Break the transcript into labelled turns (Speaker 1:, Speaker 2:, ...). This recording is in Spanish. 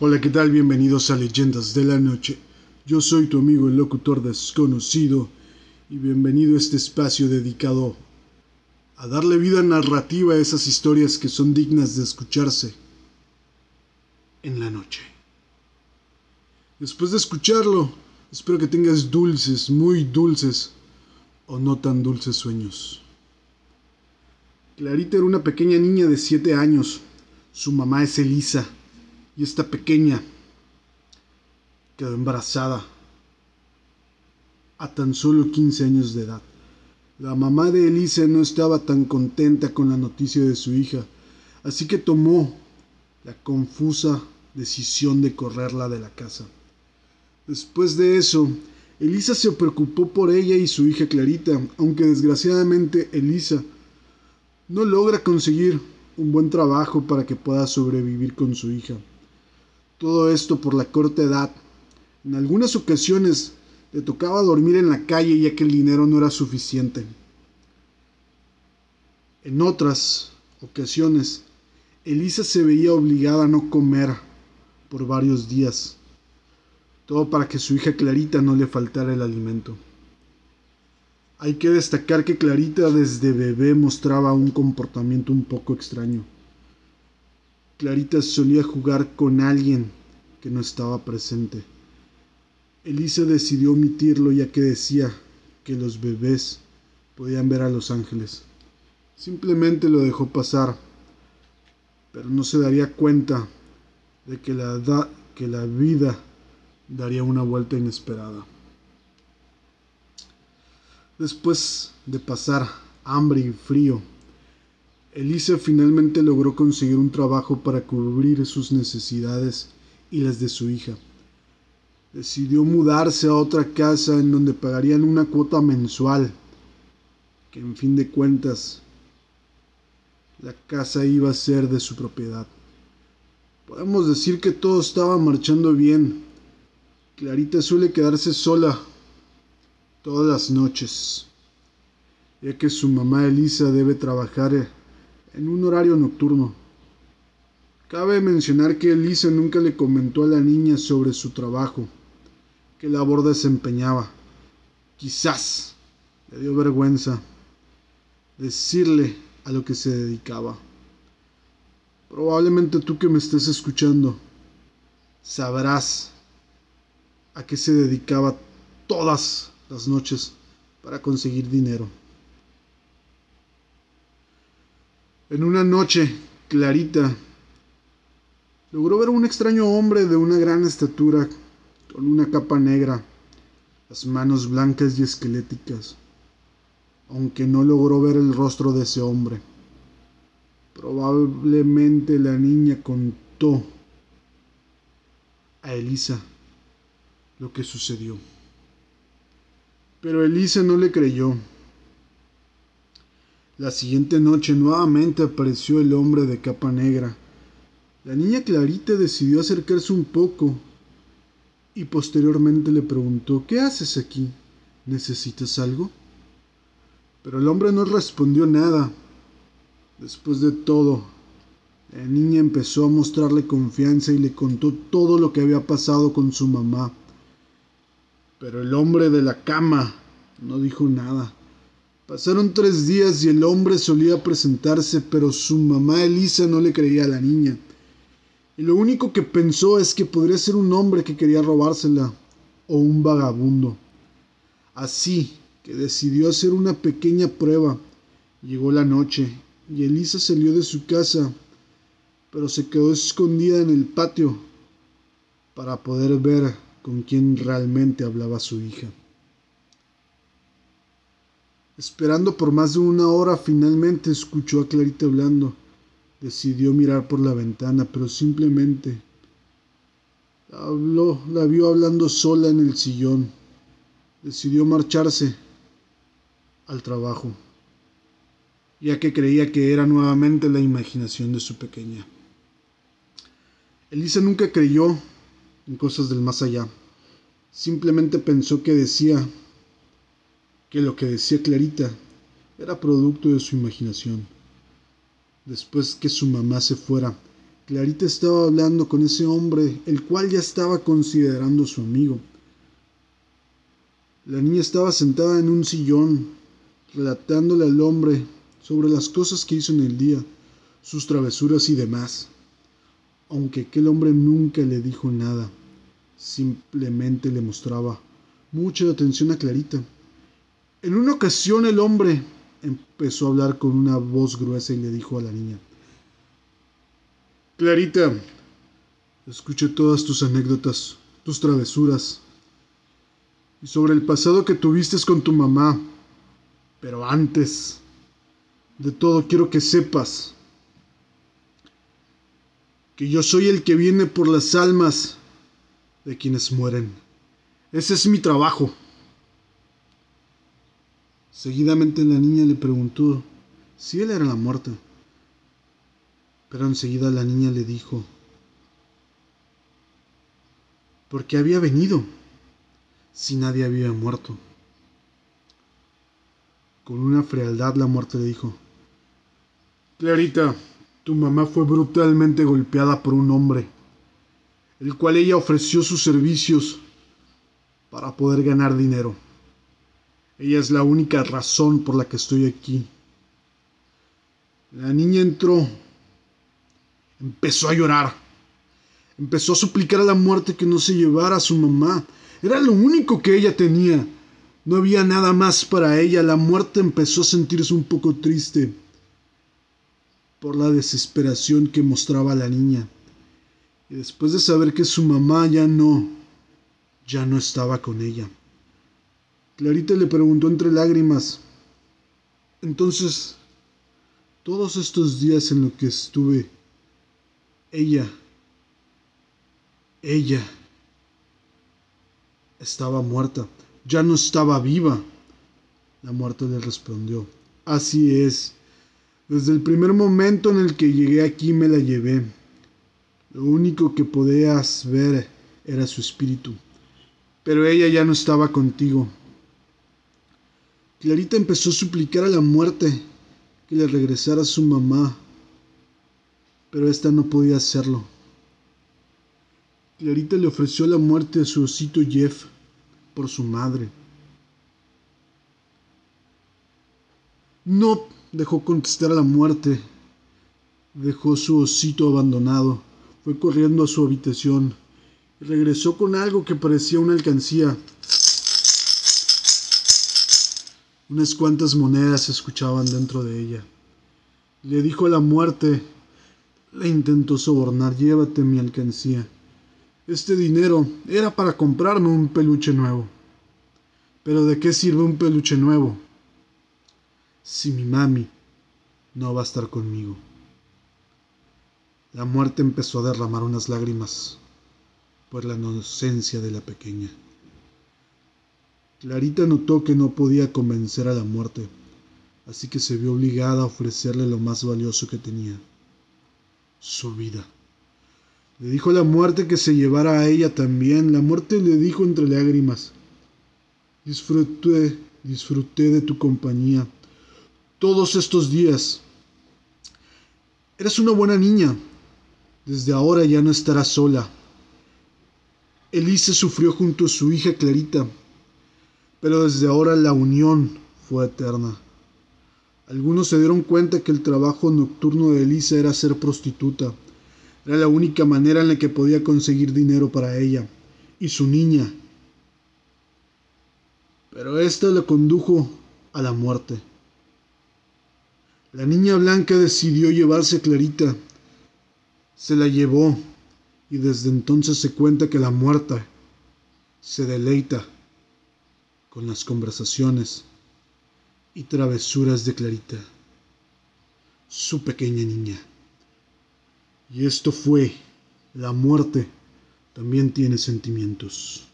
Speaker 1: Hola, ¿qué tal? Bienvenidos a Leyendas de la Noche. Yo soy tu amigo el locutor desconocido y bienvenido a este espacio dedicado a darle vida narrativa a esas historias que son dignas de escucharse en la noche. Después de escucharlo, espero que tengas dulces, muy dulces o no tan dulces sueños. Clarita era una pequeña niña de 7 años. Su mamá es Elisa y esta pequeña quedó embarazada a tan solo 15 años de edad. La mamá de Elisa no estaba tan contenta con la noticia de su hija, así que tomó la confusa decisión de correrla de la casa. Después de eso, Elisa se preocupó por ella y su hija Clarita, aunque desgraciadamente Elisa no logra conseguir un buen trabajo para que pueda sobrevivir con su hija. Todo esto por la corta edad. En algunas ocasiones le tocaba dormir en la calle ya que el dinero no era suficiente. En otras ocasiones, Elisa se veía obligada a no comer por varios días, todo para que su hija Clarita no le faltara el alimento. Hay que destacar que Clarita desde bebé mostraba un comportamiento un poco extraño. Clarita solía jugar con alguien que no estaba presente. Elisa decidió omitirlo ya que decía que los bebés podían ver a los ángeles. Simplemente lo dejó pasar, pero no se daría cuenta de que la, que la vida daría una vuelta inesperada. Después de pasar hambre y frío, Elisa finalmente logró conseguir un trabajo para cubrir sus necesidades y las de su hija. Decidió mudarse a otra casa en donde pagarían una cuota mensual, que en fin de cuentas la casa iba a ser de su propiedad. Podemos decir que todo estaba marchando bien. Clarita suele quedarse sola todas las noches, ya que su mamá Elisa debe trabajar en un horario nocturno. Cabe mencionar que Elisa nunca le comentó a la niña sobre su trabajo, qué labor desempeñaba. Quizás le dio vergüenza decirle a lo que se dedicaba. Probablemente tú que me estés escuchando sabrás a qué se dedicaba todas las noches para conseguir dinero. En una noche clarita, logró ver un extraño hombre de una gran estatura, con una capa negra, las manos blancas y esqueléticas, aunque no logró ver el rostro de ese hombre. Probablemente la niña contó a Elisa lo que sucedió. Pero Elisa no le creyó. La siguiente noche nuevamente apareció el hombre de capa negra. La niña Clarita decidió acercarse un poco y posteriormente le preguntó ¿Qué haces aquí? ¿Necesitas algo? Pero el hombre no respondió nada. Después de todo, la niña empezó a mostrarle confianza y le contó todo lo que había pasado con su mamá. Pero el hombre de la cama no dijo nada. Pasaron tres días y el hombre solía presentarse, pero su mamá Elisa no le creía a la niña. Y lo único que pensó es que podría ser un hombre que quería robársela o un vagabundo. Así que decidió hacer una pequeña prueba. Llegó la noche y Elisa salió de su casa, pero se quedó escondida en el patio para poder ver con quién realmente hablaba su hija. Esperando por más de una hora, finalmente escuchó a Clarita hablando. Decidió mirar por la ventana, pero simplemente habló, la vio hablando sola en el sillón. Decidió marcharse al trabajo, ya que creía que era nuevamente la imaginación de su pequeña. Elisa nunca creyó en cosas del más allá. Simplemente pensó que decía que lo que decía Clarita era producto de su imaginación. Después que su mamá se fuera, Clarita estaba hablando con ese hombre, el cual ya estaba considerando su amigo. La niña estaba sentada en un sillón, relatándole al hombre sobre las cosas que hizo en el día, sus travesuras y demás. Aunque aquel hombre nunca le dijo nada, simplemente le mostraba mucha atención a Clarita. En una ocasión el hombre empezó a hablar con una voz gruesa y le dijo a la niña, Clarita, escuché todas tus anécdotas, tus travesuras, y sobre el pasado que tuviste con tu mamá. Pero antes de todo quiero que sepas que yo soy el que viene por las almas de quienes mueren. Ese es mi trabajo. Seguidamente la niña le preguntó si él era la muerte. Pero enseguida la niña le dijo, porque había venido si nadie había muerto. Con una frialdad la muerte le dijo, Clarita, tu mamá fue brutalmente golpeada por un hombre, el cual ella ofreció sus servicios para poder ganar dinero. Ella es la única razón por la que estoy aquí. La niña entró Empezó a llorar. Empezó a suplicar a la muerte que no se llevara a su mamá. Era lo único que ella tenía. No había nada más para ella. La muerte empezó a sentirse un poco triste por la desesperación que mostraba la niña. Y después de saber que su mamá ya no, ya no estaba con ella. Clarita le preguntó entre lágrimas, entonces, todos estos días en los que estuve ella, ella estaba muerta, ya no estaba viva. La muerte le respondió, así es. Desde el primer momento en el que llegué aquí me la llevé. Lo único que podías ver era su espíritu. Pero ella ya no estaba contigo. Clarita empezó a suplicar a la muerte que le regresara a su mamá pero esta no podía hacerlo. Clarita le ofreció la muerte a su osito Jeff por su madre. No dejó contestar a la muerte. Dejó su osito abandonado. Fue corriendo a su habitación y regresó con algo que parecía una alcancía. Unas cuantas monedas se escuchaban dentro de ella. Le dijo a la muerte le intentó sobornar, llévate mi alcancía. Este dinero era para comprarme un peluche nuevo. Pero ¿de qué sirve un peluche nuevo? Si mi mami no va a estar conmigo. La muerte empezó a derramar unas lágrimas por la inocencia de la pequeña. Clarita notó que no podía convencer a la muerte, así que se vio obligada a ofrecerle lo más valioso que tenía su vida. Le dijo a la muerte que se llevara a ella también. La muerte le dijo entre lágrimas, disfruté, disfruté de tu compañía todos estos días. Eres una buena niña. Desde ahora ya no estarás sola. Elise sufrió junto a su hija Clarita, pero desde ahora la unión fue eterna. Algunos se dieron cuenta que el trabajo nocturno de Elisa era ser prostituta. Era la única manera en la que podía conseguir dinero para ella y su niña. Pero ésta le condujo a la muerte. La niña blanca decidió llevarse a Clarita. Se la llevó y desde entonces se cuenta que la muerta se deleita con las conversaciones y travesuras de Clarita, su pequeña niña. Y esto fue, la muerte también tiene sentimientos.